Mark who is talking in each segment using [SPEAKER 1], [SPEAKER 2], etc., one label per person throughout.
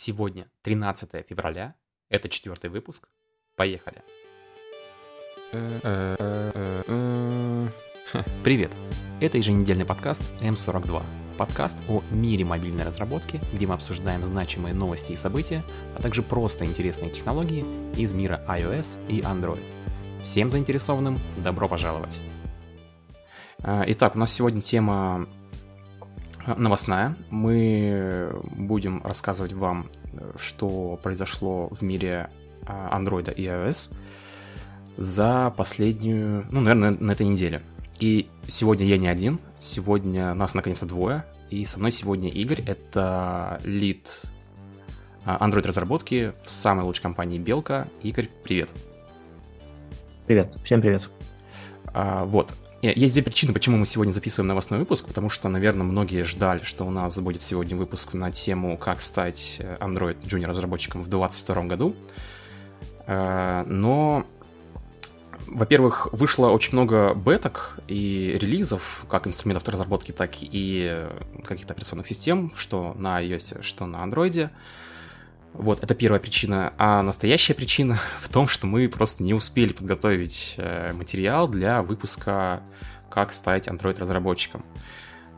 [SPEAKER 1] Сегодня 13 февраля, это четвертый выпуск. Поехали. Привет! Это еженедельный подкаст М42. Подкаст о мире мобильной разработки, где мы обсуждаем значимые новости и события, а также просто интересные технологии из мира iOS и Android. Всем заинтересованным добро пожаловать! Итак, у нас сегодня тема новостная. Мы будем рассказывать вам, что произошло в мире а, Android и iOS за последнюю, ну, наверное, на этой неделе. И сегодня я не один, сегодня нас наконец-то двое, и со мной сегодня Игорь, это лид а, Android разработки в самой лучшей компании Белка. Игорь, привет.
[SPEAKER 2] Привет, всем привет.
[SPEAKER 1] А, вот, Э, есть две причины, почему мы сегодня записываем новостной выпуск, потому что, наверное, многие ждали, что у нас будет сегодня выпуск на тему «Как стать э, Android Junior разработчиком в 2022 году». Э, но, во-первых, вышло очень много беток и релизов, как инструментов разработки, так и каких-то операционных систем, что на iOS, что на Android. Вот, это первая причина. А настоящая причина в том, что мы просто не успели подготовить э, материал для выпуска «Как стать Android-разработчиком».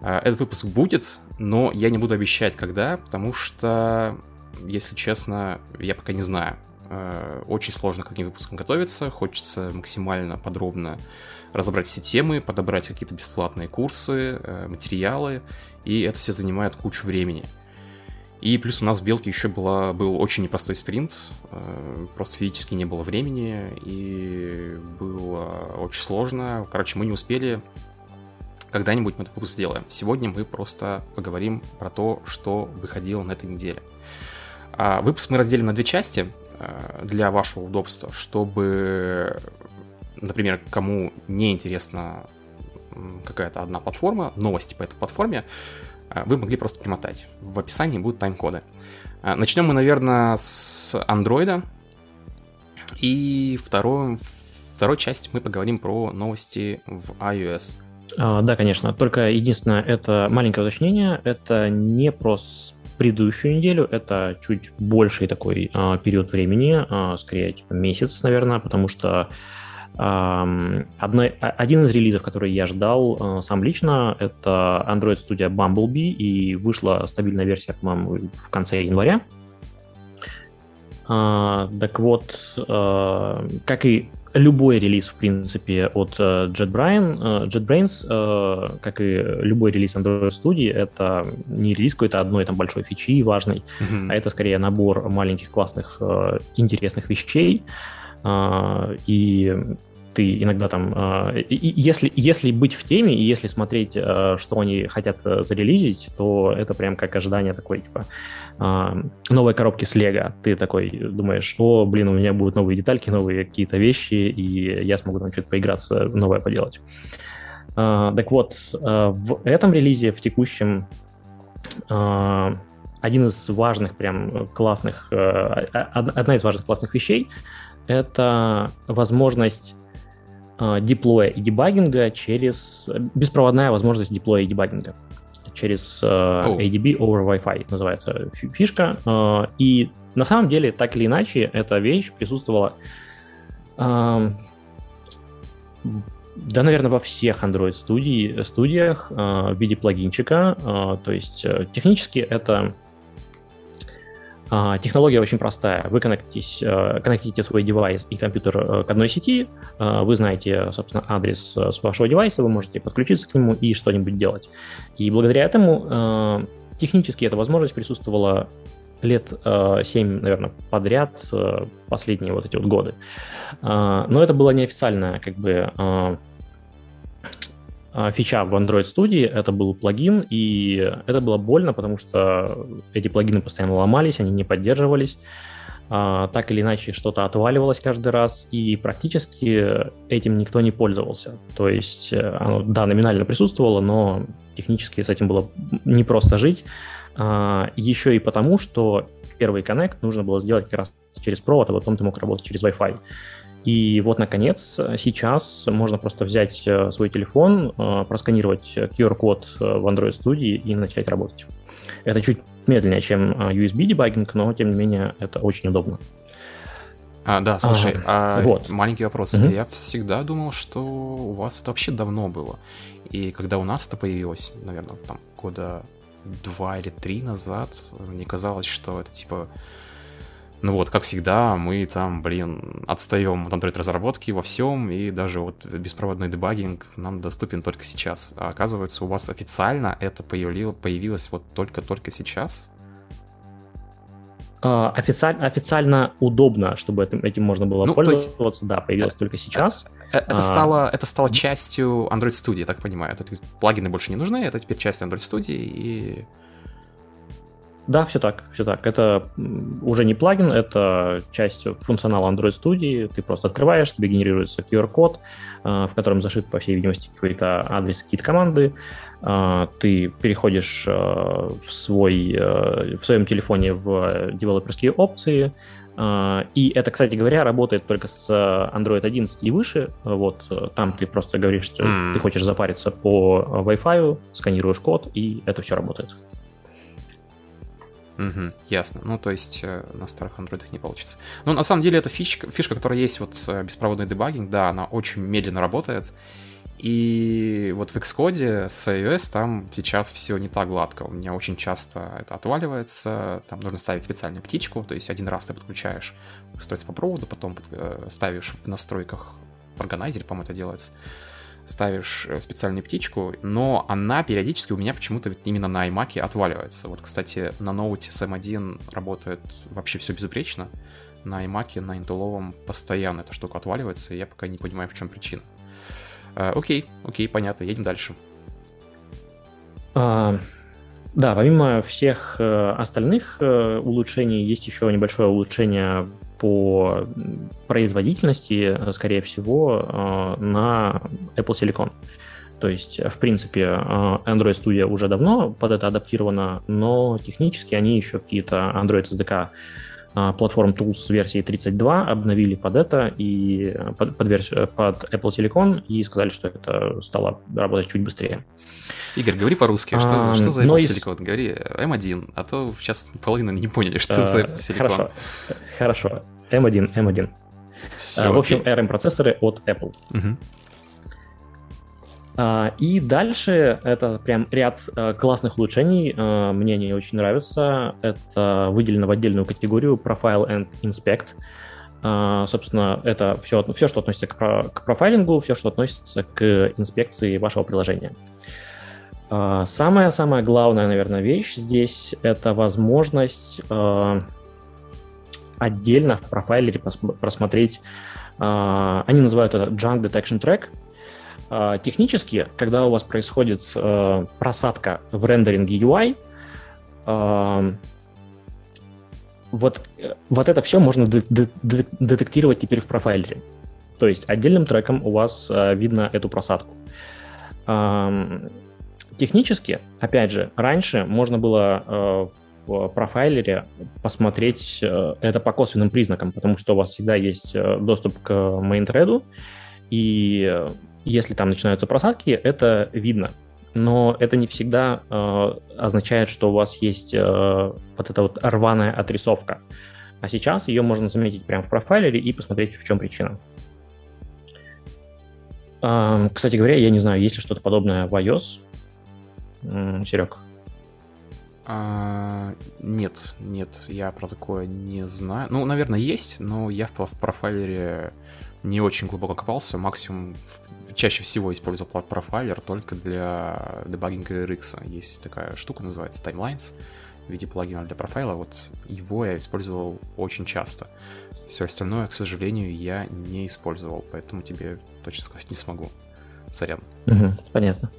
[SPEAKER 1] Э, этот выпуск будет, но я не буду обещать, когда, потому что, если честно, я пока не знаю. Э, очень сложно к таким выпускам готовиться, хочется максимально подробно разобрать все темы, подобрать какие-то бесплатные курсы, материалы, и это все занимает кучу времени – и плюс у нас в Белке еще была, был очень непростой спринт, э, просто физически не было времени, и было очень сложно. Короче, мы не успели, когда-нибудь мы этот выпуск сделаем. Сегодня мы просто поговорим про то, что выходило на этой неделе. А выпуск мы разделим на две части э, для вашего удобства, чтобы, например, кому не интересна какая-то одна платформа, новости по этой платформе, вы могли просто примотать. В описании будут тайм-коды. А, начнем мы, наверное, с Android. И вторую, второй часть мы поговорим про новости в iOS.
[SPEAKER 2] А, да, конечно. Только единственное, это маленькое уточнение. Это не про предыдущую неделю, это чуть больший такой а, период времени, а, скорее типа месяц, наверное, потому что Одной, один из релизов, который я ждал э, сам лично, это Android Studio Bumblebee, и вышла стабильная версия, по-моему, в конце января. А, так вот, э, как и любой релиз, в принципе, от э, JetBrain, JetBrains, как и любой релиз Android Studio, это не релиз какой-то одной там большой фичи важной, mm-hmm. а это скорее набор маленьких классных интересных вещей, а, и ты иногда там, а, если, если быть в теме и если смотреть, а, что они хотят э, зарелизить, то это прям как ожидание такой, типа, новой коробки с Лего. Ты такой думаешь, о, блин, у меня будут новые детальки, новые какие-то вещи, и я смогу там что-то поиграться, новое поделать. Так вот, в этом релизе, в текущем, один из важных, прям классных, э, одна из важных классных вещей — это возможность э, деплоя и дебагинга через... Беспроводная возможность деплоя и дебагинга через э, oh. ADB over Wi-Fi называется фишка. Э, и на самом деле, так или иначе, эта вещь присутствовала э, да, наверное, во всех Android студии, студиях э, в виде плагинчика. Э, то есть э, технически это технология очень простая. Вы коннектитесь, э, коннектите свой девайс и компьютер э, к одной сети, э, вы знаете, собственно, адрес с вашего девайса, вы можете подключиться к нему и что-нибудь делать. И благодаря этому технически эта возможность присутствовала лет 7, наверное, подряд последние вот эти вот годы. Но это было неофициальное как бы а, фича в Android Studio, это был плагин, и это было больно, потому что эти плагины постоянно ломались, они не поддерживались, а, так или иначе что-то отваливалось каждый раз, и практически этим никто не пользовался. То есть э, оно, да, номинально присутствовало, но технически с этим было непросто жить. А, Еще и потому, что первый коннект нужно было сделать как раз через провод, а потом ты мог работать через Wi-Fi. И вот, наконец, сейчас можно просто взять э, свой телефон, э, просканировать QR-код э, в Android Studio и начать работать. Это чуть медленнее, чем USB дебагинг, но тем не менее это очень удобно.
[SPEAKER 1] А, да, слушай, а, а вот. маленький вопрос. Угу. Я всегда думал, что у вас это вообще давно было. И когда у нас это появилось, наверное, там года два или три назад, мне казалось, что это типа ну вот, как всегда, мы там, блин, отстаем от Android-разработки во всем, и даже вот беспроводной дебагинг нам доступен только сейчас. А оказывается, у вас официально это появилось, появилось вот только-только сейчас?
[SPEAKER 2] Uh, официально, официально удобно, чтобы этим, этим можно было ну, пользоваться, есть, да, появилось только сейчас.
[SPEAKER 1] Э, это, это, стало, это стало частью Android Studio, я так понимаю. Это плагины больше не нужны, это теперь часть Android Studio, и
[SPEAKER 2] да, все так, все так. Это уже не плагин, это часть функционала Android Studio. Ты просто открываешь, тебе генерируется QR-код, э, в котором зашит, по всей видимости, какой-то адрес, какие-то команды. Э, ты переходишь э, в, свой, в своем телефоне в девелоперские опции, и это, кстати говоря, работает только с Android 11 и выше. Вот там ты просто говоришь, что mm. ты хочешь запариться по Wi-Fi, сканируешь код, и это все работает.
[SPEAKER 1] Угу, ясно. Ну, то есть э, на старых андроидах не получится. Ну, на самом деле, это фишка, фишка, которая есть вот э, беспроводный дебагинг, да, она очень медленно работает. И вот в Xcode с iOS там сейчас все не так гладко. У меня очень часто это отваливается. Там нужно ставить специальную птичку. То есть один раз ты подключаешь устройство по проводу, потом э, ставишь в настройках в органайзере, по-моему, это делается ставишь э, специальную птичку, но она периодически у меня почему-то именно на iMac отваливается. Вот, кстати, на ноуте с M1 работает вообще все безупречно. На iMac, на интеловом постоянно эта штука отваливается, и я пока не понимаю, в чем причина. Э, окей, окей, понятно, едем дальше.
[SPEAKER 2] А, да, помимо всех э, остальных э, улучшений, есть еще небольшое улучшение по производительности, э, скорее всего, э, на Apple Silicon. То есть, в принципе, э, Android Studio уже давно под это адаптировано, но технически они еще какие-то Android SDK платформ Tools версии 32 обновили под это и под, под, версию, под Apple Silicon и сказали, что это стало работать чуть быстрее.
[SPEAKER 1] Игорь, говори по-русски, что, а, что за Apple Silicon? Из... Говори M1, а то сейчас половина не поняли, что а, за Apple Silicon.
[SPEAKER 2] Хорошо, хорошо. M1, M1. Все, а, в общем, окей. RM-процессоры от Apple. Угу. И дальше это прям ряд э, классных улучшений. Э, мне они очень нравятся. Это выделено в отдельную категорию Profile and Inspect. Uh, собственно, это все, все, что относится к, к профайлингу, все, что относится к инспекции вашего приложения. Самая-самая uh, главная, наверное, вещь здесь — это возможность uh, отдельно в профайлере просмотреть, они называют это Junk Detection Track. Технически, когда у вас происходит просадка в рендеринге UI, вот, вот это все можно детектировать теперь в профайлере. То есть отдельным треком у вас э, видно эту просадку. Технически, опять же, раньше можно было э, в профайлере посмотреть э, это по косвенным признакам, потому что у вас всегда есть доступ к main и если там начинаются просадки, это видно но это не всегда э, означает, что у вас есть э, вот эта вот рваная отрисовка. А сейчас ее можно заметить прямо в профайлере и посмотреть, в чем причина. Э, кстати говоря, я не знаю, есть ли что-то подобное в iOS. Серег?
[SPEAKER 1] А, нет, нет, я про такое не знаю. Ну, наверное, есть, но я в, в профайлере не очень глубоко копался, максимум чаще всего использовал профайлер только для дебагинга RX. Есть такая штука, называется Timelines в виде плагина для профайла. Вот его я использовал очень часто. Все остальное, к сожалению, я не использовал, поэтому тебе точно сказать не смогу. Сорян.
[SPEAKER 2] Понятно.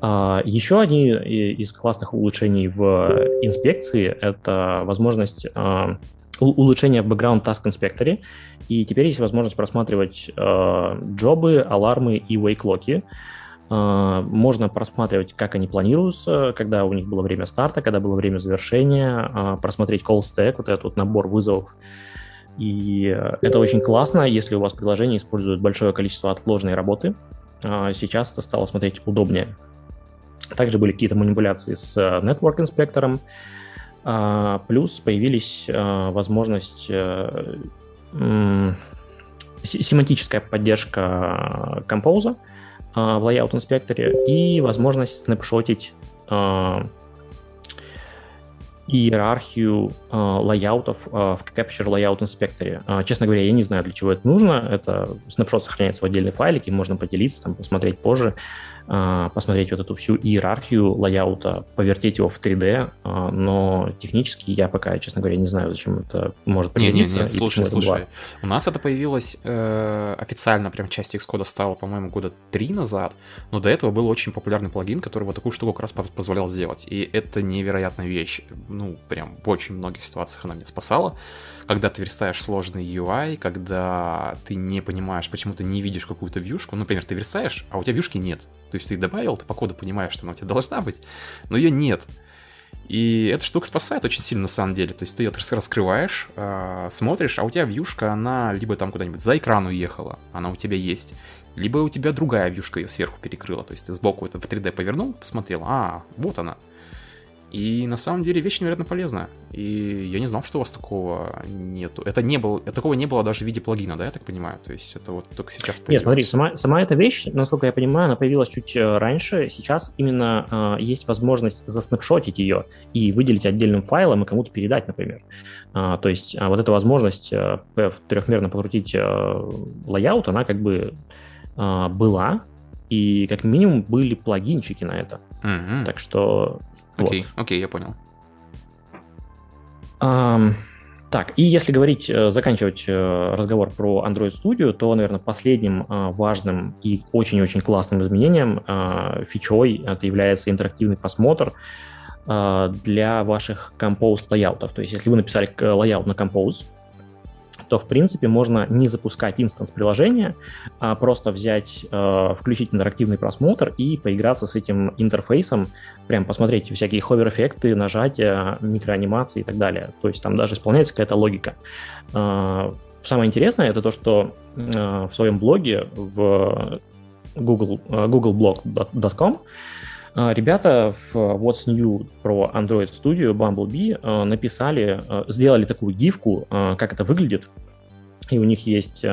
[SPEAKER 2] А, еще одни из классных улучшений в инспекции — это возможность а, улучшения в Background Task Inspector, и теперь есть возможность просматривать э, джобы, алармы и вейклоки. Э, можно просматривать, как они планируются, когда у них было время старта, когда было время завершения, э, просмотреть call stack, вот этот вот набор вызовов. И это очень классно, если у вас приложение использует большое количество отложенной работы. Э, сейчас это стало смотреть удобнее. Также были какие-то манипуляции с Network инспектором. А, плюс появились а, возможность семантическая поддержка композа а, в Layout инспекторе и возможность снапшотить а, иерархию э, лайаутов э, в Capture Layout. Э, честно говоря, я не знаю, для чего это нужно. Это снапшот сохраняется в отдельный файлик, и можно поделиться, там, посмотреть позже. А, посмотреть вот эту всю иерархию лайаута, повертеть его в 3D, а, но технически я пока, честно говоря, не знаю, зачем это может
[SPEAKER 1] пригодиться. Нет, нет, нет, слушай, слушай, у нас это появилось э, официально, прям часть Xcode стала, по-моему, года три назад, но до этого был очень популярный плагин, который вот такую штуку как раз позволял сделать, и это невероятная вещь, ну, прям в очень многих ситуациях она меня спасала, когда ты верстаешь сложный UI, когда ты не понимаешь, почему ты не видишь какую-то вьюшку, например, ты верстаешь, а у тебя вьюшки нет, то есть ты добавил, ты по коду понимаешь, что она у тебя должна быть, но ее нет. И эта штука спасает очень сильно на самом деле. То есть ты ее раскрываешь, э, смотришь, а у тебя вьюшка, она либо там куда-нибудь за экран уехала, она у тебя есть, либо у тебя другая вьюшка ее сверху перекрыла. То есть ты сбоку это в 3D повернул, посмотрел, а, вот она. И на самом деле вещь невероятно полезная. И я не знал, что у вас такого нету. Это не было, такого не было даже в виде плагина, да, я так понимаю? То есть это вот только сейчас
[SPEAKER 2] появилось. Нет, смотри, сама, сама эта вещь, насколько я понимаю, она появилась чуть э, раньше. Сейчас именно э, есть возможность заснапшотить ее и выделить отдельным файлом и кому-то передать, например. А, то есть а вот эта возможность э, трехмерно покрутить э, layout, она как бы э, была, и как минимум были плагинчики на это. Mm-hmm. Так что
[SPEAKER 1] Окей, вот. окей, я понял.
[SPEAKER 2] Um, так, и если говорить, э, заканчивать э, разговор про Android Studio, то, наверное, последним э, важным и очень-очень классным изменением, фичой, это является интерактивный просмотр для ваших Compose layout ов. То есть, если вы написали layout на Compose, то, в принципе, можно не запускать instance приложения, а просто взять, э, включить интерактивный просмотр и поиграться с этим интерфейсом, прям посмотреть всякие ховер-эффекты, нажатия, микроанимации и так далее. То есть там даже исполняется какая-то логика. Э, самое интересное это то, что э, в своем блоге в Google, googleblog.com Ребята в What's New про Android Studio Bumblebee написали, сделали такую гифку, как это выглядит, и у них есть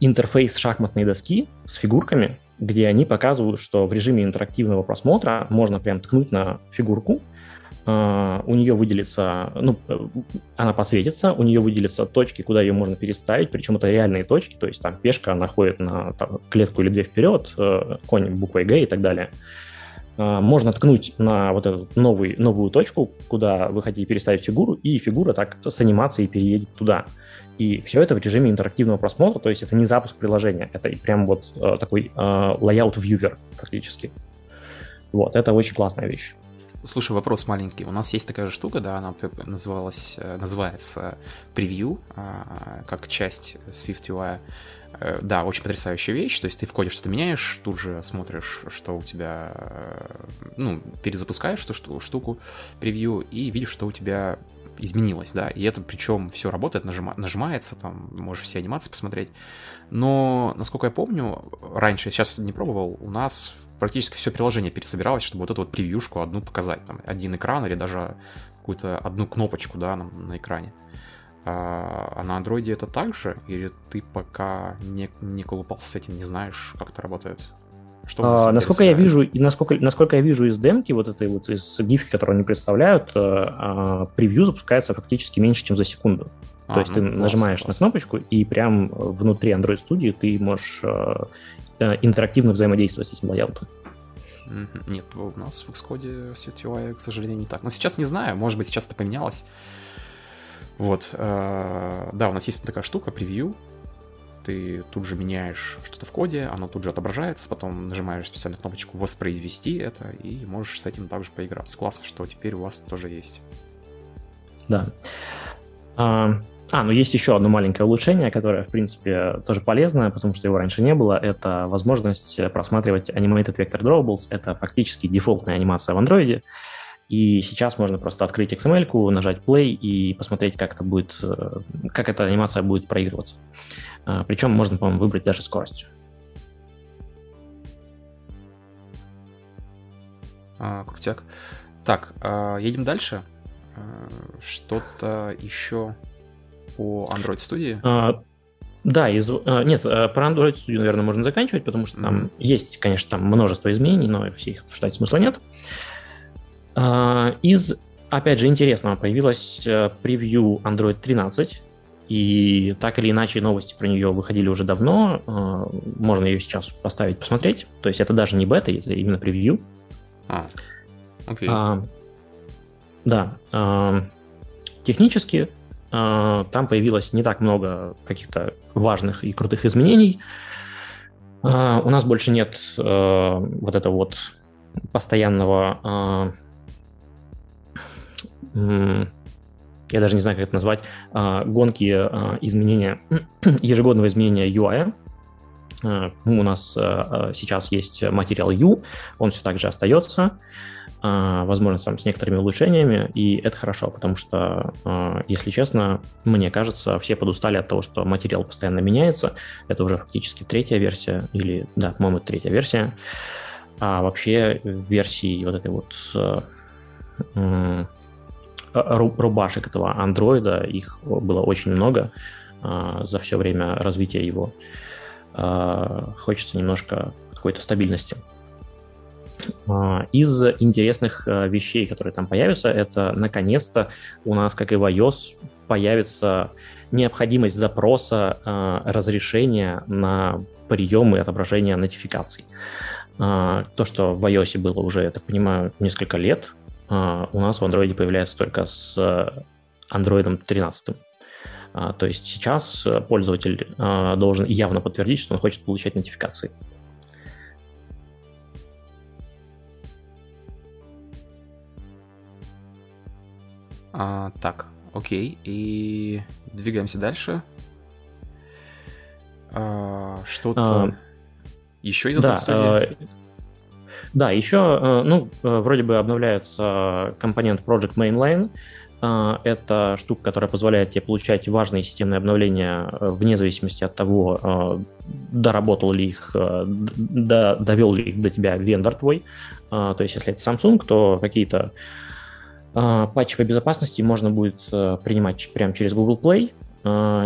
[SPEAKER 2] интерфейс шахматной доски с фигурками, где они показывают, что в режиме интерактивного просмотра можно прям ткнуть на фигурку, у нее выделится, ну, она подсветится, у нее выделятся точки, куда ее можно переставить, причем это реальные точки, то есть там пешка, она ходит на там, клетку или две вперед, uh, конь буквой Г и так далее. Можно ткнуть на вот эту новый, новую точку, куда вы хотите переставить фигуру, и фигура так с анимацией переедет туда. И все это в режиме интерактивного просмотра, то есть это не запуск приложения, это прям вот такой layout viewer фактически. Вот, это очень классная вещь.
[SPEAKER 1] Слушай, вопрос маленький. У нас есть такая же штука, да, она называлась, э, называется превью, а, как часть Swift UI. Э, да, очень потрясающая вещь. То есть ты в коде что-то меняешь, тут же смотришь, что у тебя, э, ну, перезапускаешь эту штуку, превью, и видишь, что у тебя изменилось, да, и это причем все работает, нажима, нажимается, там, можешь все анимации посмотреть, но, насколько я помню, раньше, я сейчас не пробовал, у нас практически все приложение пересобиралось, чтобы вот эту вот превьюшку одну показать, там, один экран или даже какую-то одну кнопочку, да, на, на экране. А, а на андроиде это так же? Или ты пока не, не колупался с этим, не знаешь, как это работает?
[SPEAKER 2] Что а, насколько я вижу, и насколько, насколько я вижу из демки, вот этой вот из гифки, которую они представляют, э, а, превью запускается фактически меньше, чем за секунду. А, То есть ну, ты класс, нажимаешь класс. на кнопочку, и прям внутри Android Studio ты можешь э, интерактивно взаимодействовать с этим лайаутом.
[SPEAKER 1] Нет, у нас в Xcode CTUI, к сожалению, не так. Но сейчас не знаю, может быть, сейчас это поменялось. Вот, да, у нас есть такая штука, превью, ты тут же меняешь что-то в коде, оно тут же отображается, потом нажимаешь специальную кнопочку «Воспроизвести это», и можешь с этим также поиграться. Классно, что теперь у вас тоже есть.
[SPEAKER 2] Да. А, а, ну есть еще одно маленькое улучшение, которое, в принципе, тоже полезно, потому что его раньше не было. Это возможность просматривать Animated Vector Drawables. Это фактически дефолтная анимация в Android. И сейчас можно просто открыть XML, нажать play и посмотреть, как это будет, э, как эта анимация будет проигрываться. А, Причем можно, по-моему, выбрать даже скорость.
[SPEAKER 1] А, крутяк. так, э, едем дальше. Э, что-то еще по Android Studio?
[SPEAKER 2] А, да, из, а, нет, э, про Android Studio, наверное, можно заканчивать, потому что там mm-hmm. есть, конечно, там множество изменений, но все их обсуждать смысла нет. А, из, опять же, интересного появилась э, превью Android 13, и так или иначе новости про нее выходили уже давно, а, можно ее сейчас поставить, посмотреть. То есть это даже не бета, это именно превью. А, окей. А, да. А, технически а, там появилось не так много каких-то важных и крутых изменений. А, у нас больше нет а, вот этого вот постоянного я даже не знаю, как это назвать, гонки изменения, ежегодного изменения UI. У нас сейчас есть материал U, он все так же остается. А, возможно, там, с некоторыми улучшениями, и это хорошо, потому что, а, если честно, мне кажется, все подустали от того, что материал постоянно меняется. Это уже фактически третья версия, или, да, по-моему, третья версия. А вообще версии вот этой вот а, рубашек этого андроида, их было очень много за все время развития его. Хочется немножко какой-то стабильности. А, из интересных э, вещей, которые там появятся, это наконец-то у нас, как и в iOS, появится необходимость запроса э, разрешения на прием и отображение нотификаций. А, то, что в iOS было уже, я так понимаю, несколько лет, а, у нас в Android появляется только с Android 13. То есть сейчас пользователь должен явно подтвердить, что он хочет получать нотификации.
[SPEAKER 1] А, так, окей. И двигаемся дальше. А, что-то а, еще из
[SPEAKER 2] да, э, да, еще, э, ну, э, вроде бы обновляется компонент Project Mainline. Э, это штука, которая позволяет тебе получать важные системные обновления вне зависимости от того, доработал ли их, довел ли их до тебя вендор твой. То есть, если это Samsung, то какие-то патчи по безопасности можно будет принимать прямо через Google Play,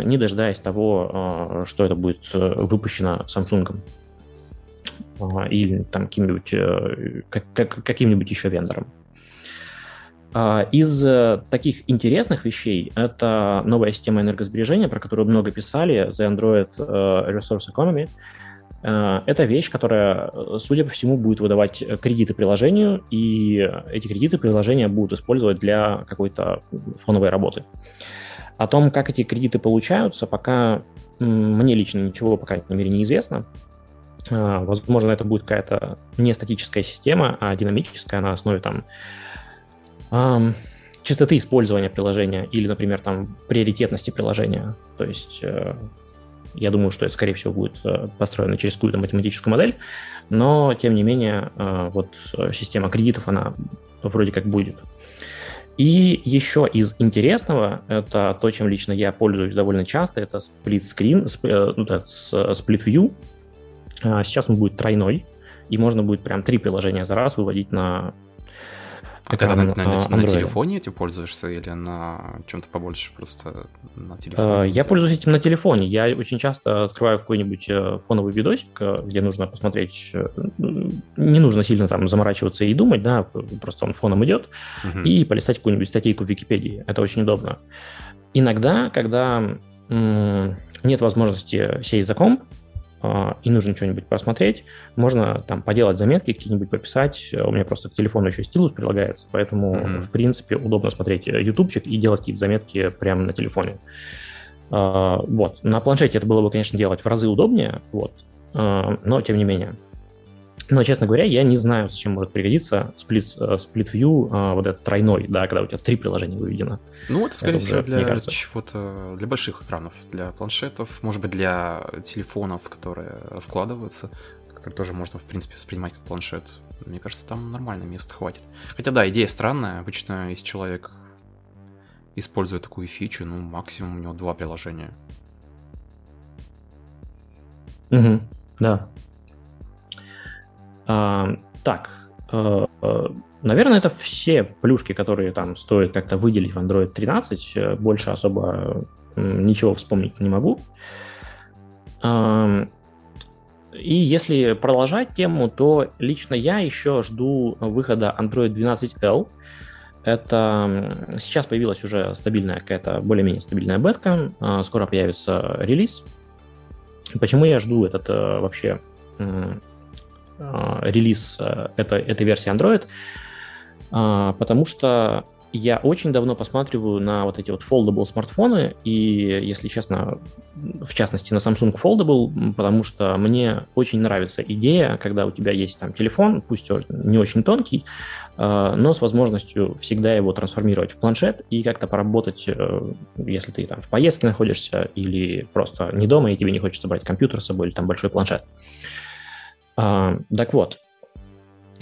[SPEAKER 2] не дожидаясь того, что это будет выпущено Samsung или там каким-нибудь, каким-нибудь еще вендором. А, из таких интересных вещей это новая система энергосбережения, про которую много писали, The Android Resource Economy. Э, это вещь, которая, э, судя по всему, будет выдавать кредиты приложению, и эти кредиты приложения будут использовать для какой-то фоновой работы. О том, как эти кредиты получаются, пока мне лично ничего, по крайней мере, не известно. Э, возможно, это будет какая-то не статическая система, а динамическая на основе там частоты использования приложения или, например, там приоритетности приложения. То есть я думаю, что это, скорее всего, будет э, построено через какую-то математическую модель, но, тем не менее, э, вот э, система кредитов, она вроде как будет. И еще из интересного, это то, чем лично я пользуюсь довольно часто, это screen, ну, split view. А сейчас он будет тройной, и можно будет прям три приложения за раз выводить на
[SPEAKER 1] а ты на, на, на, на телефоне этим пользуешься или на чем-то побольше просто на телефоне?
[SPEAKER 2] Э, я пользуюсь этим на телефоне. Я очень часто открываю какой-нибудь э, фоновый видосик, э, где нужно посмотреть, не нужно сильно там заморачиваться и думать, да, просто он фоном идет, угу. и полистать какую-нибудь статейку в Википедии. Это очень удобно. Иногда, когда нет возможности сесть за комп, а, и нужно что-нибудь посмотреть, можно там поделать заметки, какие-нибудь пописать. У меня просто к телефону еще стилус прилагается, поэтому, mm-hmm. в принципе, удобно смотреть э, ютубчик и делать какие-то заметки прямо на телефоне. А, вот. На планшете это было бы, конечно, делать в разы удобнее, вот. А, но тем не менее. Но, честно говоря, я не знаю, зачем может пригодиться сплит, сплит view, вот этот тройной, да, когда у тебя три приложения выведено.
[SPEAKER 1] Ну, это, скорее это всего, для чего-то, для больших экранов, для планшетов, может быть, для телефонов, которые раскладываются, которые тоже можно, в принципе, воспринимать как планшет. Мне кажется, там нормально места хватит. Хотя, да, идея странная. Обычно, если человек использует такую фичу, ну, максимум у него два приложения.
[SPEAKER 2] Угу, да. А, так, Э, э, наверное, это все плюшки, которые там стоит как-то выделить в Android 13. Э, больше особо ничего вспомнить не могу. И если продолжать тему, то лично я еще жду выхода Android 12L. Это сейчас появилась уже стабильная какая-то, более-менее стабильная бетка. Скоро появится релиз. Почему я жду этот вообще релиз этой, этой версии Android? Потому что я очень давно посматриваю на вот эти вот foldable смартфоны, и, если честно, в частности на Samsung Foldable, потому что мне очень нравится идея, когда у тебя есть там телефон, пусть он не очень тонкий, э, но с возможностью всегда его трансформировать в планшет и как-то поработать, э, если ты там в поездке находишься или просто не дома, и тебе не хочется брать компьютер с собой или там большой планшет. Э, так вот,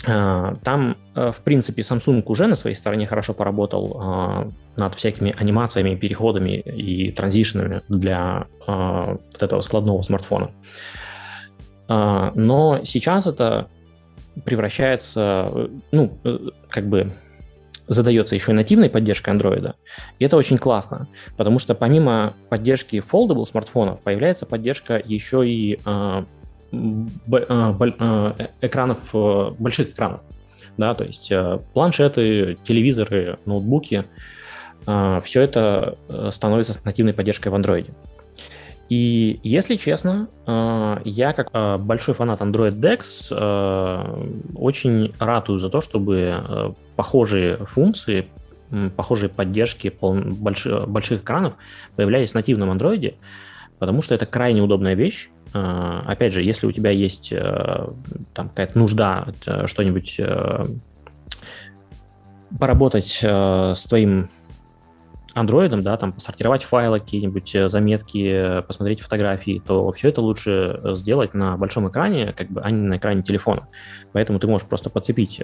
[SPEAKER 2] а, там, э, в принципе, Samsung уже на своей стороне хорошо поработал а, над всякими анимациями, переходами и транзишнами для а, вот этого складного смартфона. Но сейчас это превращается, ну, э, как бы задается еще и нативной поддержкой Android. И это очень классно, потому что помимо поддержки foldable смартфонов появляется поддержка еще и а, а, экранов, э, больших экранов. Да, то есть э, планшеты, телевизоры, ноутбуки, а, все это э, становится с нативной поддержкой в Android. И если честно, я как большой фанат Android Dex очень ратую за то, чтобы похожие функции, похожие поддержки больших экранов появлялись в нативном Android, потому что это крайне удобная вещь. А, опять же, если у тебя есть э, там какая-то нужда э, что-нибудь э, поработать с твоим андроидом, да, там посортировать файлы, какие-нибудь заметки, посмотреть фотографии, то все это лучше сделать на большом экране, как бы, а не на экране телефона. Поэтому ты можешь просто подцепить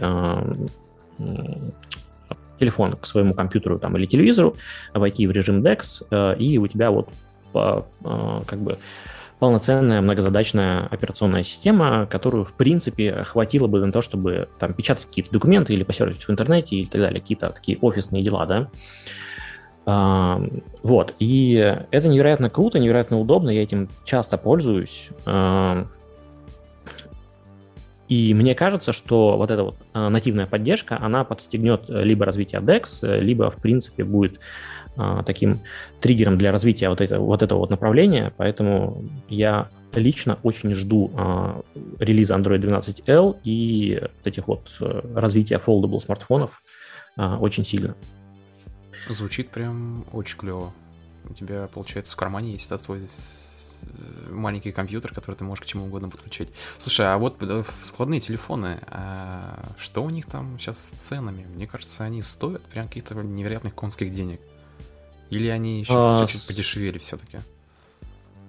[SPEAKER 2] телефон к своему компьютеру там, или телевизору, войти в режим DeX, и у тебя вот как бы полноценная многозадачная операционная система, которую, в принципе, хватило бы на то, чтобы там печатать какие-то документы или посервить в интернете и так далее, какие-то такие офисные дела, да. Вот, и это невероятно круто, невероятно удобно, я этим часто пользуюсь. И мне кажется, что вот эта вот а, нативная поддержка, она подстегнет либо развитие DEX, либо, в принципе, будет таким триггером для развития вот, это, вот этого вот направления, поэтому я лично очень жду а, релиза Android 12L и вот этих вот а, развития foldable смартфонов а, очень сильно.
[SPEAKER 1] Звучит прям очень клево. У тебя, получается, в кармане есть да, твой маленький компьютер, который ты можешь к чему угодно подключать. Слушай, а вот э, складные телефоны, а что у них там сейчас с ценами? Мне кажется, они стоят прям каких-то невероятных конских денег. Или они сейчас а, чуть-чуть подешевели все-таки?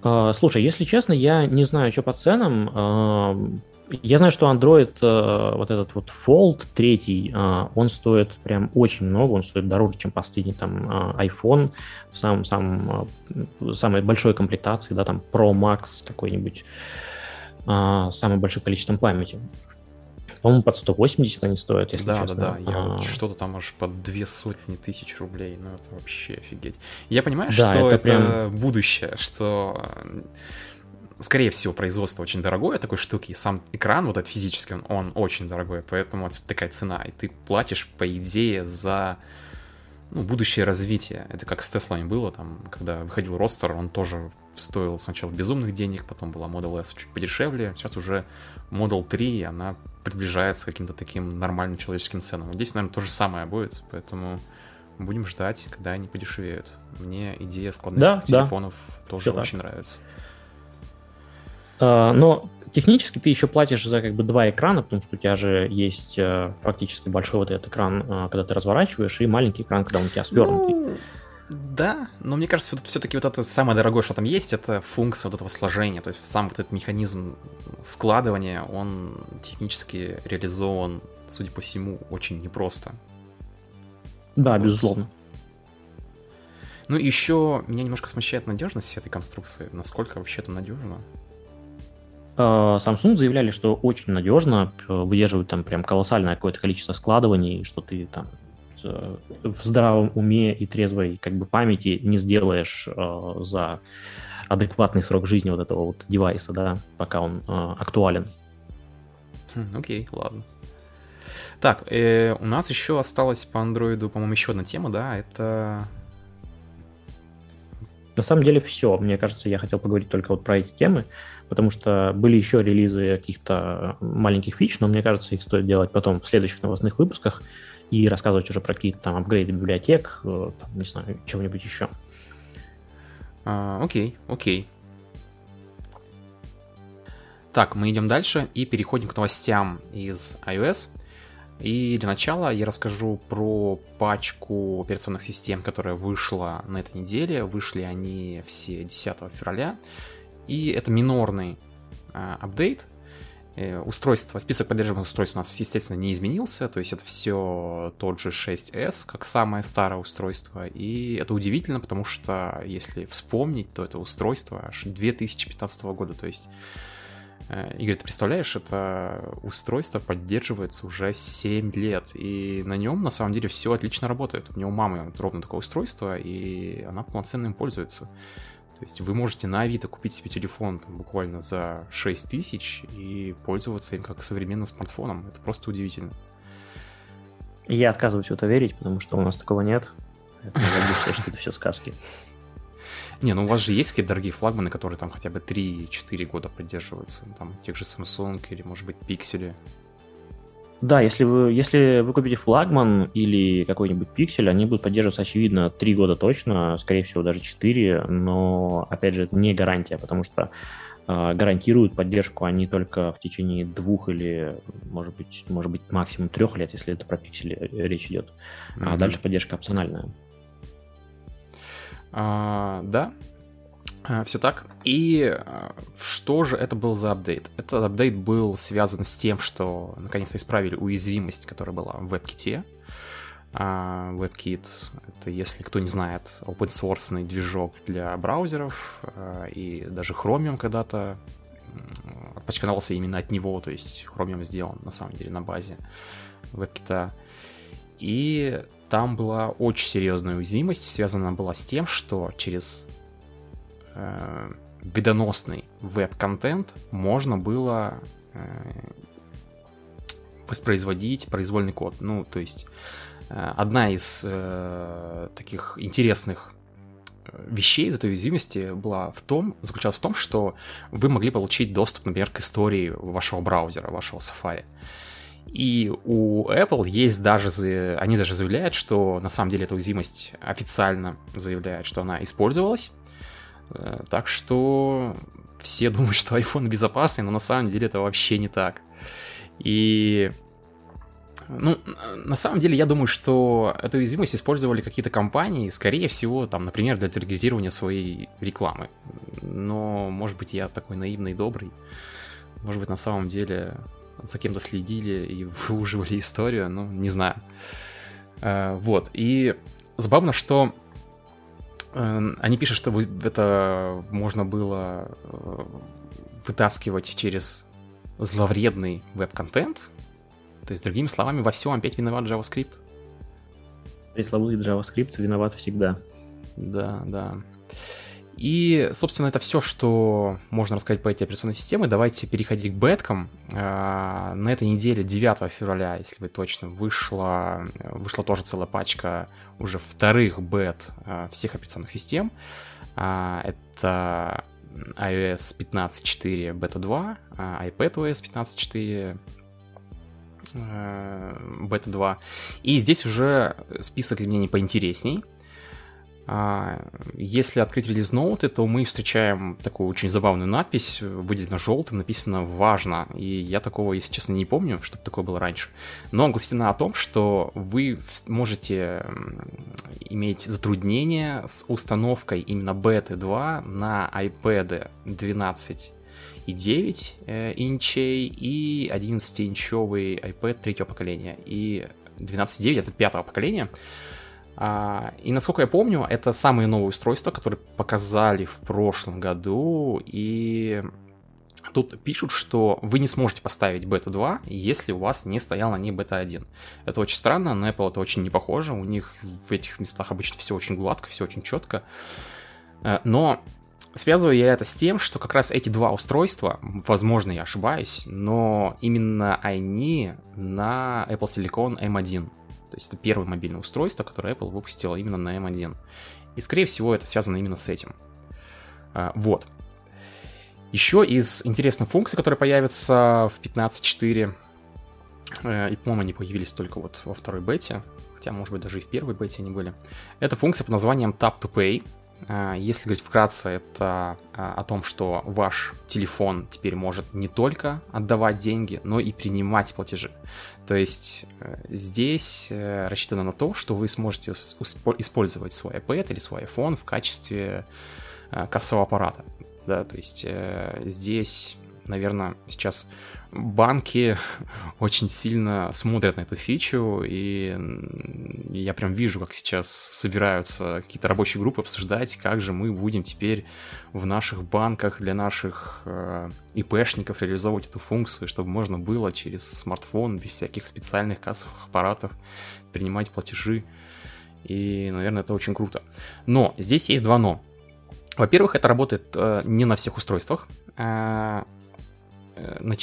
[SPEAKER 2] А, слушай, если честно, я не знаю, что по ценам. А, я знаю, что Android, а, вот этот вот Fold 3, а, он стоит прям очень много, он стоит дороже, чем последний там а, iPhone в самом, самом, самой большой комплектации, да, там Pro Max какой-нибудь, с самым большим количеством памяти. По-моему, под 180 они стоят, если
[SPEAKER 1] да,
[SPEAKER 2] честно.
[SPEAKER 1] Да, да, Я вот что-то там аж под две сотни тысяч рублей. Ну, это вообще офигеть. Я понимаю, да, что это, это прям... будущее, что скорее всего, производство очень дорогое такой штуки, и сам экран, вот этот физический, он, он очень дорогой, поэтому отсюда такая цена, и ты платишь, по идее, за ну, будущее развитие. Это как с Теслами было, там, когда выходил Ростер, он тоже стоил сначала безумных денег, потом была Model S чуть подешевле, сейчас уже Model 3, она приближается к каким-то таким нормальным человеческим ценам. Здесь, наверное, то же самое будет, поэтому будем ждать, когда они подешевеют. Мне идея складных да, телефонов да. тоже Все очень так. нравится.
[SPEAKER 2] А, но технически ты еще платишь за как бы два экрана, потому что у тебя же есть э, фактически большой вот этот экран, э, когда ты разворачиваешь, и маленький экран, когда он у тебя свернутый. Ну,
[SPEAKER 1] да, но мне кажется, вот все-таки вот это самое дорогое, что там есть, это функция вот этого сложения, то есть сам вот этот механизм складывания, он технически реализован, судя по всему, очень непросто.
[SPEAKER 2] Да, вот. безусловно.
[SPEAKER 1] Ну, еще меня немножко смущает надежность этой конструкции. Насколько вообще это надежно?
[SPEAKER 2] Samsung заявляли, что очень надежно, выдерживают там прям колоссальное какое-то количество складываний, что ты там в здравом уме и трезвой как бы памяти не сделаешь э, за адекватный срок жизни вот этого вот девайса, да, пока он э, актуален.
[SPEAKER 1] Хм, окей, ладно. Так, э, у нас еще осталось по андроиду, по-моему, еще одна тема, да, это...
[SPEAKER 2] На самом деле все. Мне кажется, я хотел поговорить только вот про эти темы, потому что были еще релизы каких-то маленьких фич, но мне кажется, их стоит делать потом в следующих новостных выпусках и рассказывать уже про какие-то там апгрейды библиотек, э, там, не знаю, чего-нибудь еще.
[SPEAKER 1] А, окей, окей. Так, мы идем дальше и переходим к новостям из iOS. И для начала я расскажу про пачку операционных систем, которая вышла на этой неделе. Вышли они все 10 февраля. И это минорный а, апдейт, устройство, список поддерживаемых устройств у нас, естественно, не изменился, то есть это все тот же 6S, как самое старое устройство, и это удивительно, потому что, если вспомнить, то это устройство аж 2015 года, то есть э, Игорь, ты представляешь, это устройство поддерживается уже 7 лет, и на нем на самом деле все отлично работает. У меня у мамы ровно такое устройство, и она полноценно им пользуется. То есть вы можете на Авито купить себе телефон там, буквально за 6 тысяч и пользоваться им как современным смартфоном. Это просто удивительно.
[SPEAKER 2] Я отказываюсь в это верить, потому что у нас такого нет. Это я что это все сказки.
[SPEAKER 1] Не, ну у вас же есть какие-то дорогие флагманы, которые там хотя бы 3-4 года поддерживаются. Там тех же Samsung или, может быть, Pixel.
[SPEAKER 2] Да, если вы, если вы купите флагман или какой-нибудь пиксель, они будут поддерживаться, очевидно, 3 года точно, скорее всего, даже 4, но, опять же, это не гарантия, потому что э, гарантируют поддержку они только в течение двух или, может быть, может быть, максимум трех лет, если это про пиксели речь идет. Mm-hmm. А дальше поддержка опциональная.
[SPEAKER 1] А, да, Все так. И э, что же это был за апдейт? Этот апдейт был связан с тем, что наконец-то исправили уязвимость, которая была в WebKit. А, WebKit — это, если кто не знает, open source движок для браузеров, и даже Chromium когда-то отпочкался именно от него, то есть Chromium сделан на самом деле на базе WebKit. И там была очень серьезная уязвимость, связана была с тем, что через э, бедоносный веб-контент можно было э, воспроизводить произвольный код. Ну, то есть э, одна из э, таких интересных э, вещей из этой уязвимости была в том, заключалась в том, что вы могли получить доступ, например, к истории вашего браузера, вашего Safari. И у Apple есть даже, они даже заявляют, что на самом деле эта уязвимость официально заявляет, что она использовалась, так что все думают, что iPhone безопасный, но на самом деле это вообще не так. И ну, на самом деле, я думаю, что эту уязвимость использовали какие-то компании, скорее всего, там, например, для таргетирования своей рекламы. Но, может быть, я такой наивный и добрый. Может быть, на самом деле за кем-то следили и выуживали историю, ну, не знаю. Э, вот, и забавно, что они пишут, что это можно было э, вытаскивать через зловредный веб-контент. То есть, другими словами, во всем опять виноват JavaScript.
[SPEAKER 2] Пресловутый JavaScript виноват всегда.
[SPEAKER 1] Да, да. И, собственно, это все, что можно рассказать по этой операционной системе. Давайте переходить к беткам. А, на этой неделе, 9 февраля, если быть точно, вышла, вышла тоже целая пачка уже вторых бет а, всех операционных систем. А, это iOS 15.4 бета 2, iPadOS 15.4 бета 2. И здесь уже список изменений поинтересней. А, если открыть релиз-ноуты, то мы встречаем такую очень забавную надпись, выделено желтым, написано «важно». И я такого, если честно, не помню, чтобы такое было раньше. Но гласит она о том, что вы можете иметь затруднения с установкой именно беты 2 на iPad 12 и 9 э, инчей и 11-инчевый iPad третьего поколения. И 12.9 это пятого поколения. А, и насколько я помню, это самые новые устройства, которые показали в прошлом году, и Тут пишут, что вы не сможете поставить бета 2, если у вас не стоял на ней бета 1. Это очень странно, на Apple это очень не похоже, у них в этих местах обычно все очень гладко, все очень четко. Э, но связываю я это с тем, что как раз эти два устройства, возможно, я ошибаюсь, но именно они на Apple Silicon M1. То есть это первое мобильное устройство, которое Apple выпустила именно на M1. И, скорее всего, это связано именно с этим. Э, вот. Еще из интересных функций, которые появятся в 15.4, э, и, по-моему, они появились только вот во второй бете, хотя, может быть, даже и в первой бете они были, это функция под названием Tap to Pay. Э, если говорить вкратце, это э, о том, что ваш телефон теперь может не только отдавать деньги, но и принимать платежи. То есть здесь рассчитано на то, что вы сможете использовать свой iPad или свой iPhone в качестве кассового аппарата да, то есть э, здесь, наверное, сейчас банки очень сильно смотрят на эту фичу, и я прям вижу, как сейчас собираются какие-то рабочие группы обсуждать, как же мы будем теперь в наших банках для наших э, ИПшников реализовывать эту функцию, чтобы можно было через смартфон без всяких специальных кассовых аппаратов принимать платежи. И, наверное, это очень круто. Но здесь есть два но. Во-первых, это работает э, не на всех устройствах. Э,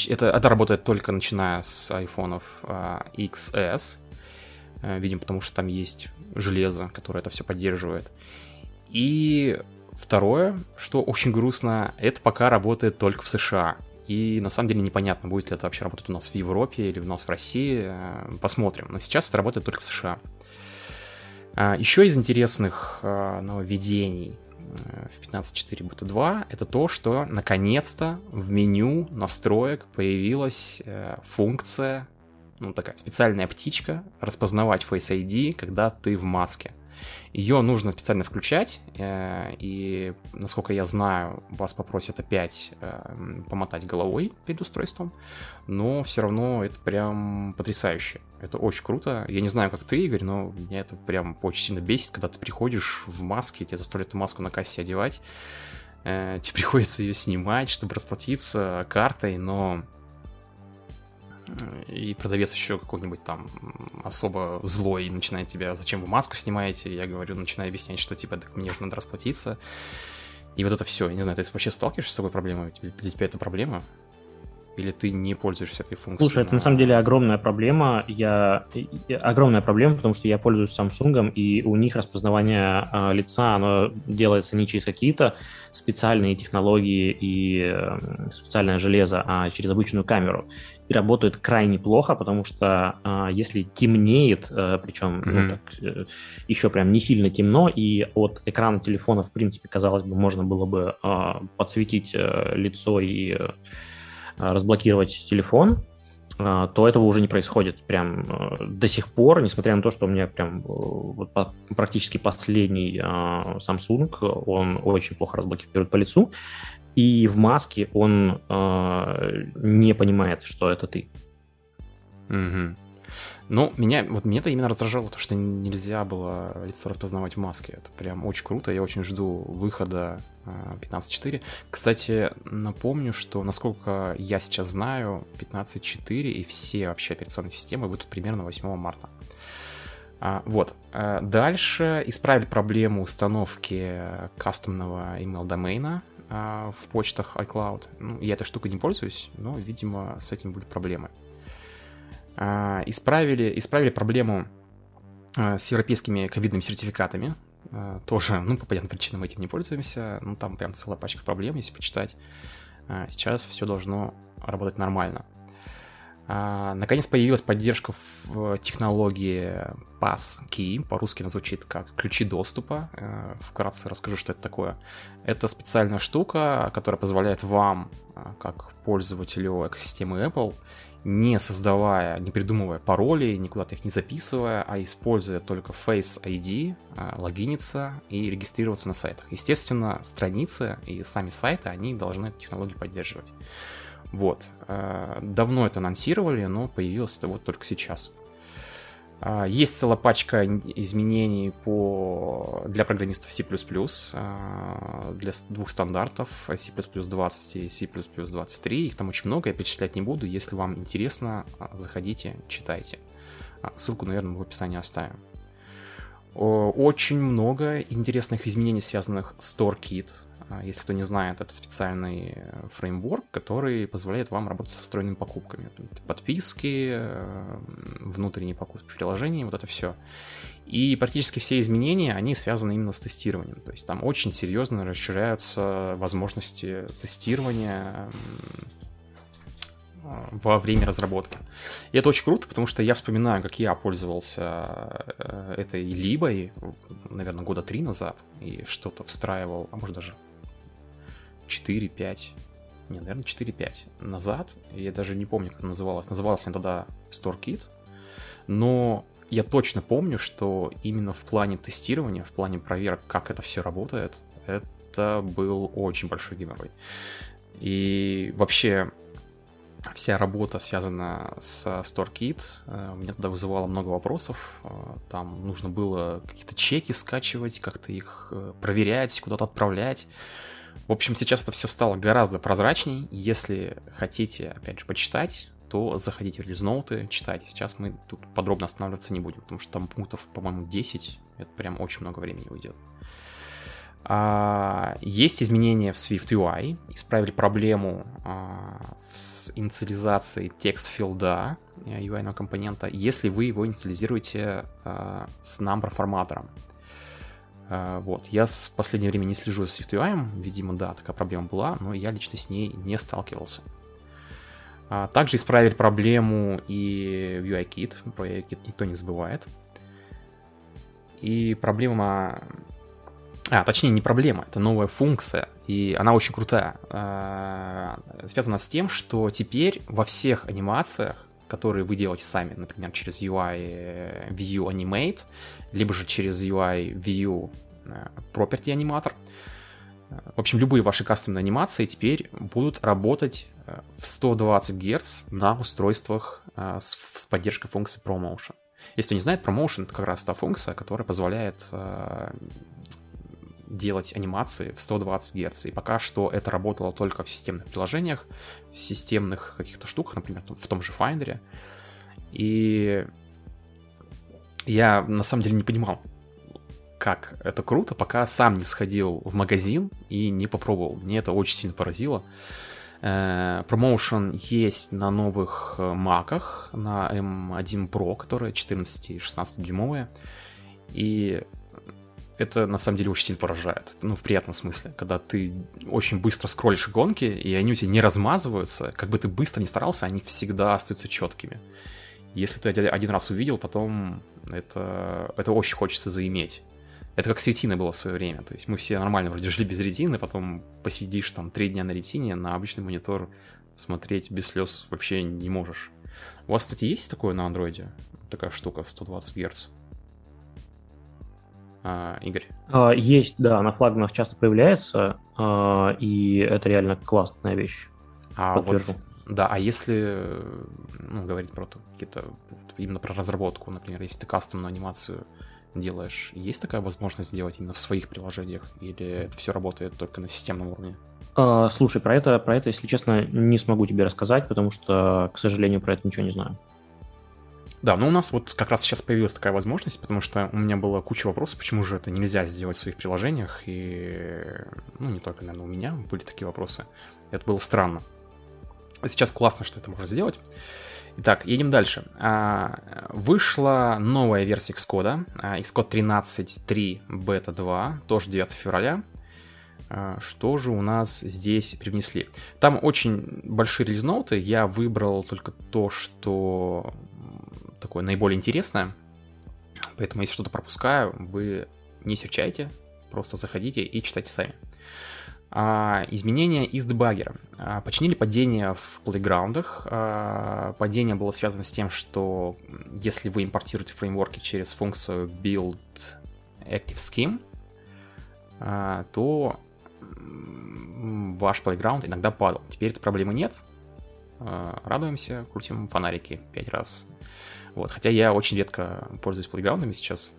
[SPEAKER 1] это, это работает только начиная с айфонов э, XS. Э, видим, потому что там есть железо, которое это все поддерживает. И второе, что очень грустно, это пока работает только в США. И на самом деле непонятно, будет ли это вообще работать у нас в Европе или у нас в России. Э, посмотрим. Но сейчас это работает только в США. Э, Еще из интересных нововведений в 15.4 Beta 2, это то, что наконец-то в меню настроек появилась э, функция, ну такая специальная птичка, распознавать Face ID, когда ты в маске. Ее нужно специально включать, э, и, насколько я знаю, вас попросят опять э, помотать головой перед устройством, но все равно это прям потрясающе. Это очень круто. Я не знаю, как ты, Игорь, но меня это прям очень сильно бесит, когда ты приходишь в маске, тебя заставляют эту маску на кассе одевать, э, тебе приходится ее снимать, чтобы расплатиться картой, но и продавец еще какой-нибудь там особо злой начинает тебя, зачем вы маску снимаете, я говорю, начинаю объяснять, что типа, так мне же надо расплатиться. И вот это все, не знаю, ты вообще сталкиваешься с такой проблемой? Для тебя это проблема? Или ты не пользуешься этой функцией?
[SPEAKER 2] Слушай, это на самом деле огромная проблема. Я... Огромная проблема, потому что я пользуюсь Samsung, и у них распознавание э, лица, оно делается не через какие-то специальные технологии и э, специальное железо, а через обычную камеру. И работает крайне плохо, потому что э, если темнеет, э, причем mm-hmm. ну, так, э, еще прям не сильно темно, и от экрана телефона, в принципе, казалось бы, можно было бы э, подсветить э, лицо и... Э, Э, разблокировать телефон, э, то этого уже не происходит прям э, до сих пор, несмотря на то, что у меня прям вот, практически последний Samsung, он очень плохо разблокирует по лицу, и в маске он не понимает, что это ты.
[SPEAKER 1] Угу. Ну, меня, вот мне это именно раздражало, то, что нельзя было лицо распознавать в маске. Это прям очень круто, я очень жду выхода 15.4. Кстати, напомню, что, насколько я сейчас знаю, 15.4 и все вообще операционные системы выйдут примерно 8 марта. А, вот. А дальше исправили проблему установки кастомного email домена а, в почтах iCloud. Ну, я этой штукой не пользуюсь, но, видимо, с этим будут проблемы. А, исправили, исправили проблему а, с европейскими ковидными сертификатами. А, тоже, ну, по понятным причинам этим не пользуемся. Ну, там прям целая пачка проблем, если почитать. Сейчас все должно работать нормально. Наконец появилась поддержка в технологии Passkey, по-русски она звучит как ключи доступа. Вкратце расскажу, что это такое. Это специальная штука, которая позволяет вам, как пользователю экосистемы Apple, не создавая, не придумывая паролей, никуда-то их не записывая, а используя только Face ID, а, логиниться и регистрироваться на сайтах. Естественно, страницы и сами сайты, они должны эту технологию поддерживать. Вот. А, давно это анонсировали, но появилось это вот только сейчас. А, есть целая пачка изменений по... для программистов C++, а, для двух стандартов C++ 20 и C++ 23. Их там очень много, я перечислять не буду. Если вам интересно, заходите, читайте. Ссылку, наверное, в описании оставим. Очень много интересных изменений, связанных с StoreKit. А, если кто не знает, это специальный э, фреймворк, который позволяет вам работать со встроенными покупками. Подписки, э, внутренние покупки приложений, вот это все. И практически все изменения, они связаны именно с тестированием. То есть там очень серьезно расширяются возможности тестирования во время разработки. И это очень круто, потому что я вспоминаю, как я пользовался э, этой либой, наверное, года три назад, и что-то встраивал, а может даже 4-5, не, наверное, 4-5 назад, я даже не помню, как она называлась, называлась она тогда StoreKit, но я точно помню, что именно в плане тестирования, в плане проверок, как это все работает, это был очень большой геморрой. И вообще вся работа связана с StoreKit. Э, меня тогда вызывало много вопросов. Э, там нужно было какие-то чеки скачивать, как-то их э, проверять, куда-то отправлять. В общем, сейчас это все стало гораздо прозрачней. Если хотите, опять же, почитать, то заходите в релизноуты, читайте. Сейчас мы тут подробно останавливаться не будем, потому что там пунктов, по-моему, 10. Это прям очень много времени уйдет. А, есть изменения в Swift UI, исправили проблему а, с инициализацией текст-филда UI э, компонента, если вы его инициализируете а, с number форматором. А, вот. Я в последнее время не слежу за SwiftUI, видимо, да, такая проблема была, но я лично с ней не сталкивался. А, также исправили проблему и в UIKit, про UIKit никто не забывает. И проблема... А, точнее, не проблема, это новая функция, и она очень крутая. А, связана с тем, что теперь во всех анимациях которые вы делаете сами, например, через UI э, View Animate, либо же через UI View э, Property Animator. В общем, любые ваши кастомные анимации теперь будут работать э, в 120 Гц на устройствах с поддержкой функции ProMotion. Если кто не знает, ProMotion — это как раз та функция, которая позволяет делать анимации в 120 Гц. И пока что это работало только в системных приложениях, в системных каких-то штуках, например, в том же Finder. И я на самом деле не понимал, как это круто, пока сам не сходил в магазин и не попробовал. Мне это очень сильно поразило. Промоушен есть на новых э, маках, на M1 Pro, которые 14 и 16 дюймовые. И это на самом деле очень сильно поражает. Ну, в приятном смысле. Когда ты очень быстро скроллишь гонки, и они у тебя не размазываются, как бы ты быстро не старался, они всегда остаются четкими. Если ты один раз увидел, потом это, это очень хочется заиметь. Это как с ретиной было в свое время. То есть мы все нормально вроде жили без ретины, потом посидишь там три дня на ретине, на обычный монитор смотреть без слез вообще не можешь. У вас, кстати, есть такое на андроиде? Такая штука в 120 Гц? А, Игорь?
[SPEAKER 2] А, есть, да, на флагманах часто появляется, а, и это реально классная вещь.
[SPEAKER 1] А Подтвержу. вот, да, а если ну, говорить про какие-то именно про разработку, например, если ты кастомную анимацию делаешь, есть такая возможность сделать именно в своих приложениях, или это все работает только на системном уровне?
[SPEAKER 2] А, слушай, про это, про это, если честно, не смогу тебе рассказать, потому что, к сожалению, про это ничего не знаю.
[SPEAKER 1] Да, но у нас вот как раз сейчас появилась такая возможность, потому что у меня была куча вопросов, почему же это нельзя сделать в своих приложениях, и, ну, не только, наверное, у меня были такие вопросы. Это было странно. А сейчас классно, что это можно сделать. Итак, едем дальше. А, вышла новая версия Xcode, а, Xcode 13.3 Beta 2, тоже 9 февраля. Что же у нас здесь привнесли? Там очень большие релиз-ноуты, я выбрал только то, что такое наиболее интересное. Поэтому, если что-то пропускаю, вы не серчайте, просто заходите и читайте сами. А, изменения из дебаггера. А, починили падение в плейграундах. А, падение было связано с тем, что если вы импортируете фреймворки через функцию build active scheme, а, то ваш плейграунд иногда падал. Теперь этой проблемы нет. А, радуемся, крутим фонарики 5 раз Вот, хотя я очень редко пользуюсь плейграундами сейчас.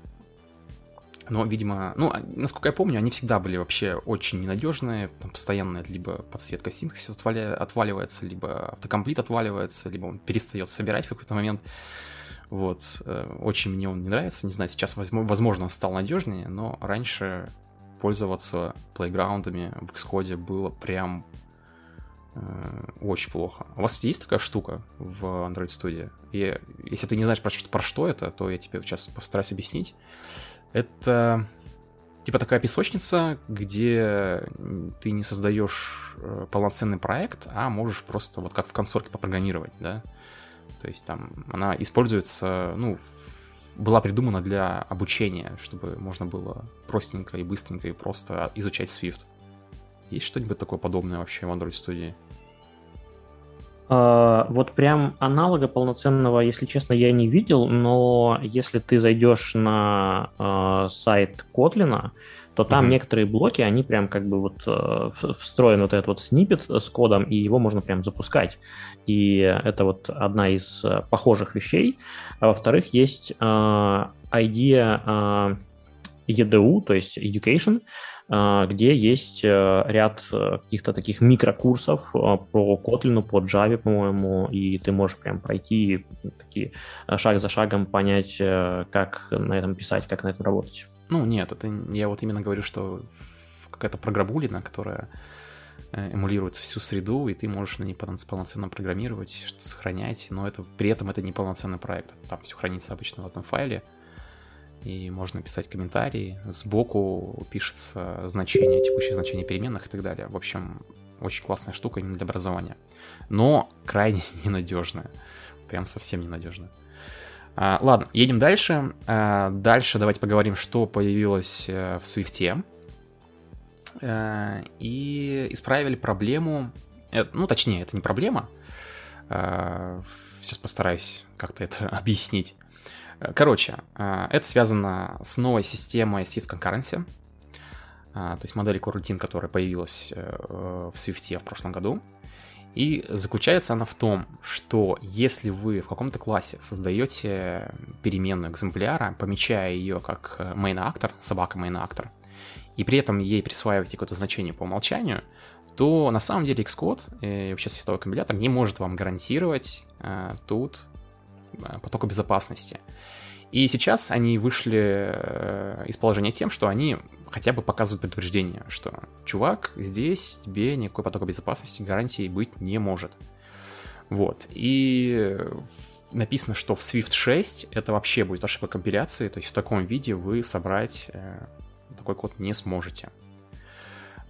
[SPEAKER 1] Но, видимо, ну, а, насколько я помню, они всегда были вообще очень ненадежные. Там постоянно либо подсветка синтаксиса отваливается, либо автокомплит отваливается, либо он перестает собирать в какой-то момент. Вот, э, очень мне он не нравится. Не знаю, сейчас, возможно, он стал надежнее, но раньше пользоваться плейграундами в Xcode было прям очень плохо. У вас есть такая штука в Android Studio? И если ты не знаешь про что, про что это, то я тебе сейчас постараюсь объяснить. Это типа такая песочница, где ты не создаешь э, полноценный проект, а можешь просто вот как в консорке попрограммировать, да. То есть там она используется, ну, была придумана для обучения, чтобы можно было простенько и быстренько и просто изучать Swift. Есть что-нибудь такое подобное вообще в Android Studio?
[SPEAKER 2] Uh, вот прям аналога полноценного, если честно, я не видел, но если ты зайдешь на uh, сайт Kotlin, то там mm-hmm. некоторые блоки, они прям как бы вот uh, встроен вот этот вот снипет с кодом, и его можно прям запускать. И это вот одна из похожих вещей. А во-вторых, есть idea EDU, то есть Education, а, где есть э, ряд э, каких-то таких микрокурсов э, по Kotlin, по Java, по-моему, и ты можешь прям пройти такие шаг за шагом понять, как на этом писать, как на этом работать.
[SPEAKER 1] Ну, нет, это я вот именно говорю, что какая-то программулина, которая эмулирует всю среду, и ты можешь на ней полноценно программировать, что-то сохранять, но это при этом это не полноценный проект. Там все хранится обычно в одном файле, и можно писать комментарии. Сбоку пишется значение, текущее значение переменных и так далее. В общем, очень классная штука именно для образования. Но крайне ненадежная. Прям совсем ненадежная. А, ладно, едем дальше. А, дальше давайте поговорим, что появилось э, в Swift. А, и исправили проблему. Э, ну, точнее, это не проблема. Сейчас постараюсь как-то это объяснить. Короче, э, это связано с новой системой Swift Concurrency, э, то есть модели coroutine, которая появилась э, в Swift в прошлом году. И заключается она в том, что если вы в каком-то классе создаете переменную экземпляра, помечая ее как main actor, собака main actor, и при этом ей присваиваете какое-то значение по умолчанию, то на самом деле Xcode и вообще свифтовой компилятор не может вам гарантировать тут Э, потока безопасности. И сейчас они вышли э, из положения тем, что они хотя бы показывают предупреждение, что чувак, здесь тебе никакой потока безопасности гарантии быть не может. Вот. И написано, что в Swift 6 это вообще будет ошибка компиляции, то есть в таком виде вы собрать э, такой код не сможете.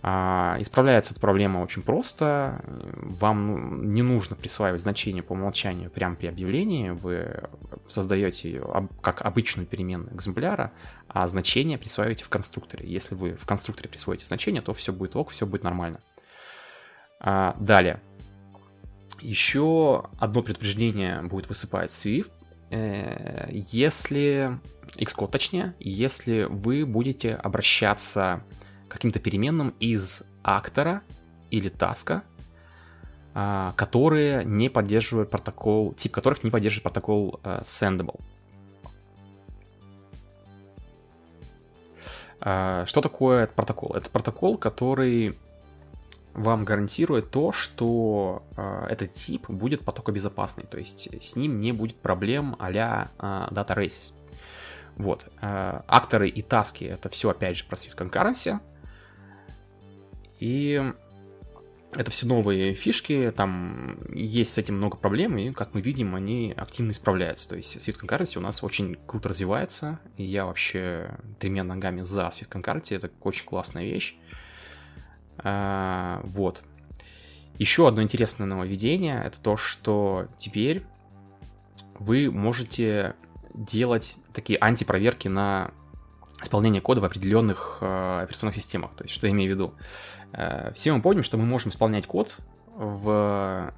[SPEAKER 1] А, исправляется эта проблема очень просто. Вам не нужно присваивать значение по умолчанию прямо при объявлении. Вы создаете ее как обычную переменную экземпляра, а значение присваиваете в конструкторе. Если вы в конструкторе присвоите значение, то все будет ок, все будет нормально. А, далее. Еще одно предупреждение будет высыпать Swift. Э, если Xcode точнее, если вы будете обращаться каким-то переменным из актора или таска, а, которые не поддерживают протокол, тип которых не поддерживает протокол uh, sendable. Uh, что такое этот протокол? Это протокол, который вам гарантирует то, что uh, этот тип будет потокобезопасный, то есть с ним не будет проблем а-ля uh, Data Races. Вот. Uh, акторы и таски — это все, опять же, про Swift Concurrency, и это все новые фишки, там есть с этим много проблем, и, как мы видим, они активно исправляются. То есть Swift Concurrency у нас очень круто развивается, и я вообще тремя ногами за Swift Concurrency, это очень классная вещь. А, вот. Еще одно интересное нововведение, это то, что теперь вы можете делать такие антипроверки на исполнение кода в определенных э, операционных системах. То есть, что я имею в виду? Э, все мы помним, что мы можем исполнять код в, э,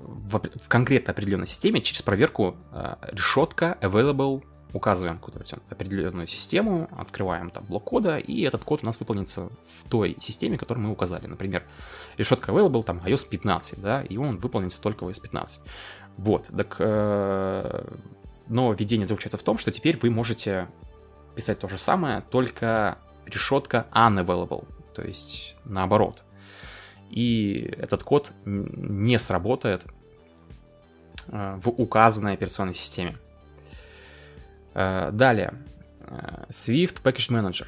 [SPEAKER 1] в, в конкретно определенной системе через проверку э, решетка available указываем какую-то определенную систему, открываем там блок кода, и этот код у нас выполнится в той системе, которую мы указали. Например, решетка available, там iOS 15, да, и он выполнится только в iOS 15. Вот, так нововведение заключается в том, что теперь вы можете писать то же самое, только решетка unavailable, то есть наоборот. И этот код не сработает э, в указанной операционной системе. Э, далее, э, Swift Package Manager.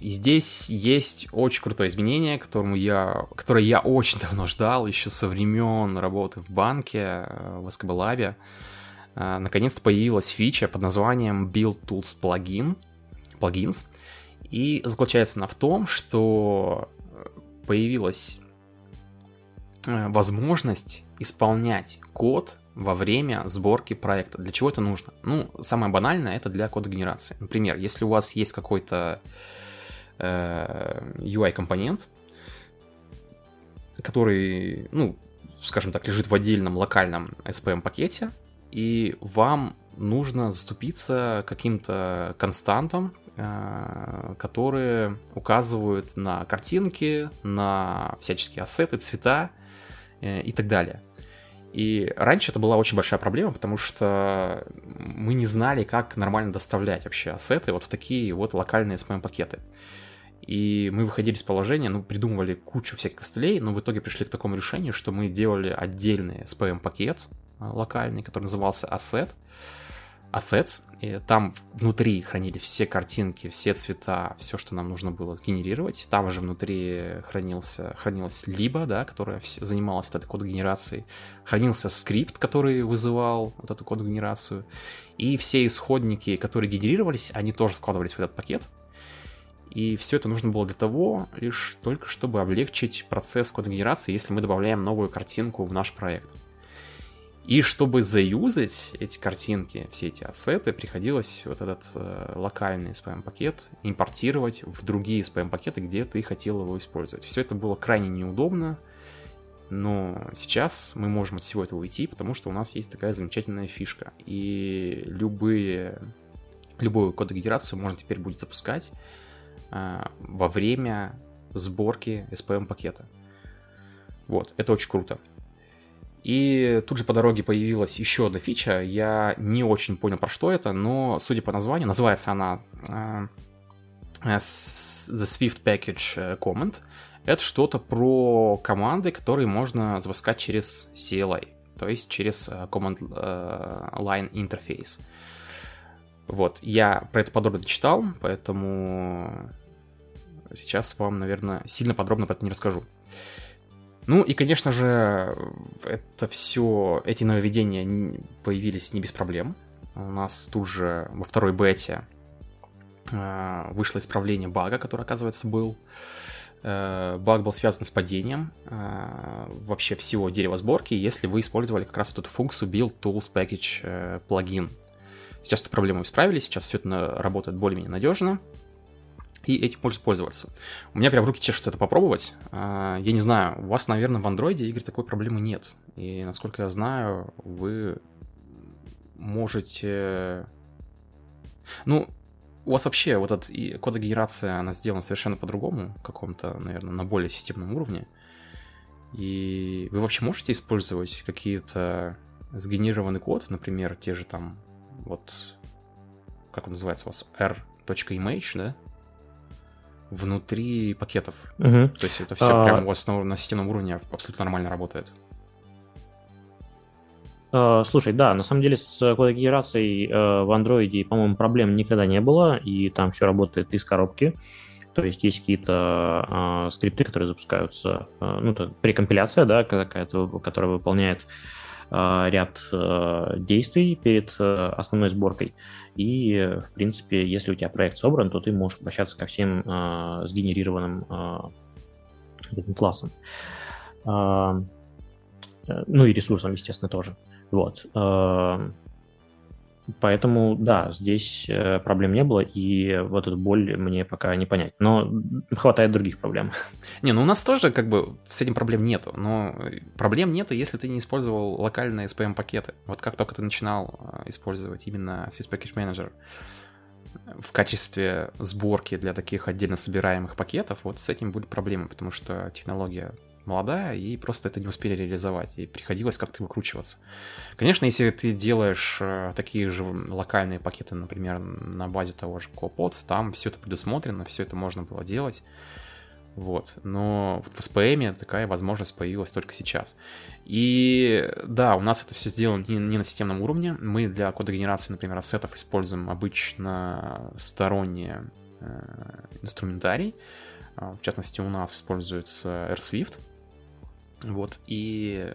[SPEAKER 1] И здесь есть очень крутое изменение, которому я, которое я очень давно ждал, еще со времен работы в банке, в SKB Lab. Наконец-то появилась фича под названием Build Tools Plugin, Plugins. И заключается она в том, что появилась Э, возможность исполнять код во время сборки проекта. Для чего это нужно? Ну, самое банальное это для кода генерации. Например, если у вас есть какой-то э, UI-компонент, который, ну, скажем так, лежит в отдельном локальном SPM-пакете, и вам нужно заступиться каким-то константам, э, которые указывают на картинки, на всяческие ассеты, цвета, Э, и так далее. И раньше это была очень большая проблема, потому что мы не знали, как нормально доставлять вообще ассеты вот в такие вот локальные SPM-пакеты. И мы выходили из положения, ну, придумывали кучу всяких костылей, но в итоге пришли к такому решению, что мы делали отдельный SPM-пакет э, локальный, который назывался Asset, assets, и там внутри хранили все картинки, все цвета, все, что нам нужно было сгенерировать. Там же внутри хранился, хранилась либо, да, которая занималась вот этой код-генерацией. Хранился скрипт, который вызывал вот эту код-генерацию. И все исходники, которые генерировались, они тоже складывались в этот пакет. И все это нужно было для того, лишь только чтобы облегчить процесс код-генерации, если мы добавляем новую картинку в наш проект. И чтобы заюзать эти картинки, все эти ассеты, приходилось вот этот э, локальный SPM-пакет импортировать в другие SPM-пакеты, где ты хотел его использовать. Все это было крайне неудобно, но сейчас мы можем от всего этого уйти, потому что у нас есть такая замечательная фишка. И любые, любую кодогенерацию можно теперь будет запускать э, во время сборки SPM-пакета. Вот, это очень круто. И тут же по дороге появилась еще одна фича. Я не очень понял, про что это, но, судя по названию, называется она uh, The Swift Package Command. Это что-то про команды, которые можно запускать через CLI, то есть через Command Line Interface. Вот, я про это подробно читал, поэтому сейчас вам, наверное, сильно подробно про это не расскажу. Ну и, конечно же, это все, эти нововведения появились не без проблем. У нас тут же во второй бете э, вышло исправление бага, который, оказывается, был. Э, баг был связан с падением э, вообще всего дерева сборки, если вы использовали как раз вот эту функцию Build Tools Package плагин. Сейчас эту проблему исправили, сейчас все это работает более-менее надежно и этим можно пользоваться. У меня прям руки чешутся это попробовать. А, я не знаю, у вас, наверное, в андроиде игр такой проблемы нет. И, насколько я знаю, вы можете... Ну, у вас вообще вот эта кодогенерация, она сделана совершенно по-другому, каком-то, наверное, на более системном уровне. И вы вообще можете использовать какие-то сгенерированный код, например, те же там, вот, как он называется у вас, r.image, да? Внутри пакетов. Угу. То есть это все а... прямо у вас на, на системном уровне абсолютно нормально работает.
[SPEAKER 2] Uh, слушай, да, на самом деле с кодогенерацией uh, в андроиде, по-моему, проблем никогда не было, и там все работает из коробки. То есть есть какие-то uh, скрипты, которые запускаются, ну, это прекомпиляция, да, какая-то, которая выполняет Э, ряд э, действий перед э, основной сборкой. И, в принципе, если у тебя проект собран, то ты можешь обращаться ко всем сгенерированным классам. Ну и ресурсам, естественно, тоже. Вот. Поэтому, да, здесь э, проблем не было, и вот эту боль мне пока не понять. Но хватает других проблем.
[SPEAKER 1] Не, ну у нас тоже как бы с этим проблем нету, но проблем нету, если ты не использовал локальные SPM-пакеты. Вот как только ты начинал э, использовать именно Swiss Package Manager в качестве сборки для таких отдельно собираемых пакетов, вот с этим были проблемы, потому что технология молодая, и просто это не успели реализовать, и приходилось как-то выкручиваться. Конечно, если ты делаешь э, такие же локальные пакеты, например, на базе того же CoPods, там все это предусмотрено, все это можно было делать, вот. Но в SPM такая возможность появилась только сейчас. И да, у нас это все сделано не, не на системном уровне. Мы для кодогенерации, например, ассетов используем обычно сторонние э, инструментарий. А, в частности, у нас используется AirSwift. Вот, и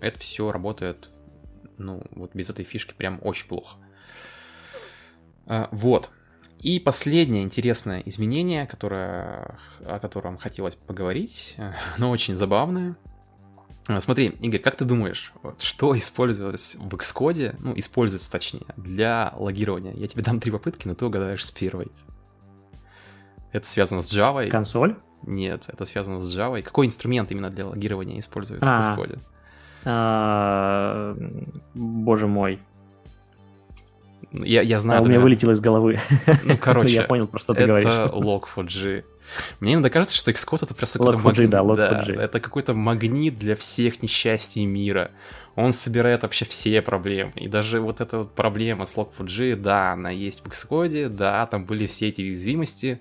[SPEAKER 1] это все работает, ну, вот без этой фишки прям очень плохо. А, вот. И последнее интересное изменение, которое, о котором хотелось поговорить, но очень забавное. А, смотри, Игорь, как ты думаешь, вот, что использовалось в Xcode, ну, используется точнее, для логирования? Я тебе дам три попытки, но ты угадаешь с первой. Это связано с Java.
[SPEAKER 2] Консоль?
[SPEAKER 1] Нет, это связано с Java. Какой инструмент именно для логирования используется а, в Xcode?
[SPEAKER 2] А, боже мой.
[SPEAKER 1] Я, я знаю...
[SPEAKER 2] А у меня вылетело из головы.
[SPEAKER 1] Ну, короче,
[SPEAKER 2] я понял, про что ты говоришь.
[SPEAKER 1] Это Log4j. Мне иногда кажется, что Xcode это просто какой-то
[SPEAKER 2] магнит. Да, да,
[SPEAKER 1] это какой-то магнит для всех несчастий мира. Он собирает вообще все проблемы. И даже вот эта вот проблема с Log4j, да, она есть в Xcode, да, там были все эти уязвимости.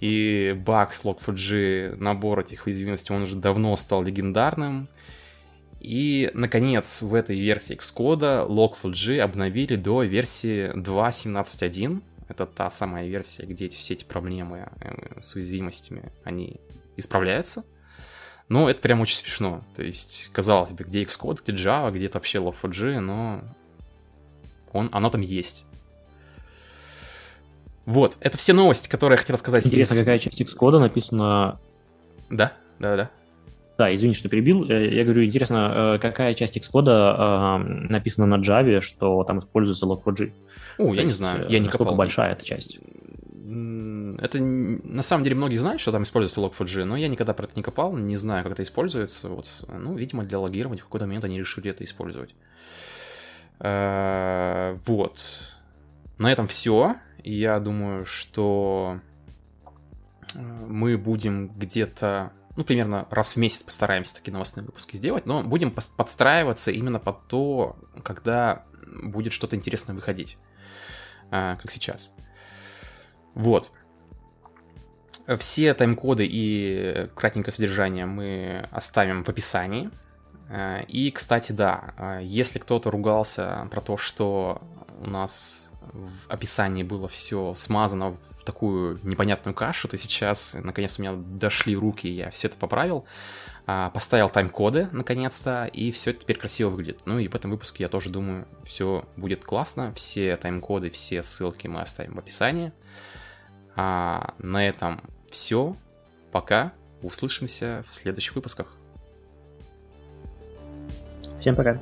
[SPEAKER 1] И баг с Log4j, набор этих уязвимостей, он уже давно стал легендарным. И, наконец, в этой версии Xcode Log4j обновили до версии 2.17.1. Это та самая версия, где все эти проблемы э, с уязвимостями, они исправляются. Но это прям очень смешно. То есть, казалось бы, где Xcode, где Java, где то вообще Log4j, но он, оно там есть. Вот, это все новости, которые я хотел сказать.
[SPEAKER 2] Интересно, из... какая часть Xcode написана...
[SPEAKER 1] Да, да, да.
[SPEAKER 2] Да, извини, что перебил. Э, я говорю, интересно, э, какая часть э, написана на Java, что там используется Log4j?
[SPEAKER 1] О, я не знаю, я не
[SPEAKER 2] копал. большая эта часть?
[SPEAKER 1] Это на самом деле многие знают, что там используется Log4j, но я никогда про это не копал, не знаю, как это используется. Вот, ну, видимо, для логирования в какой-то момент они решили это использовать. Вот. На этом все. Я думаю, что мы будем где-то ну, примерно раз в месяц постараемся такие новостные выпуски сделать, но будем подстраиваться именно под то, когда будет что-то интересное выходить, а, как сейчас. Вот. Все тайм-коды и кратенькое содержание мы оставим в описании. А, и, кстати, да, если кто-то ругался про то, что у нас в описании было все смазано в такую непонятную кашу, то сейчас, наконец, у меня дошли руки, я все это поправил, а, поставил тайм-коды, наконец-то, и все это теперь красиво выглядит. Ну и в этом выпуске я тоже думаю, все будет классно, все тайм-коды, все ссылки мы оставим в описании. А на этом все, пока, услышимся в следующих выпусках.
[SPEAKER 2] Всем пока.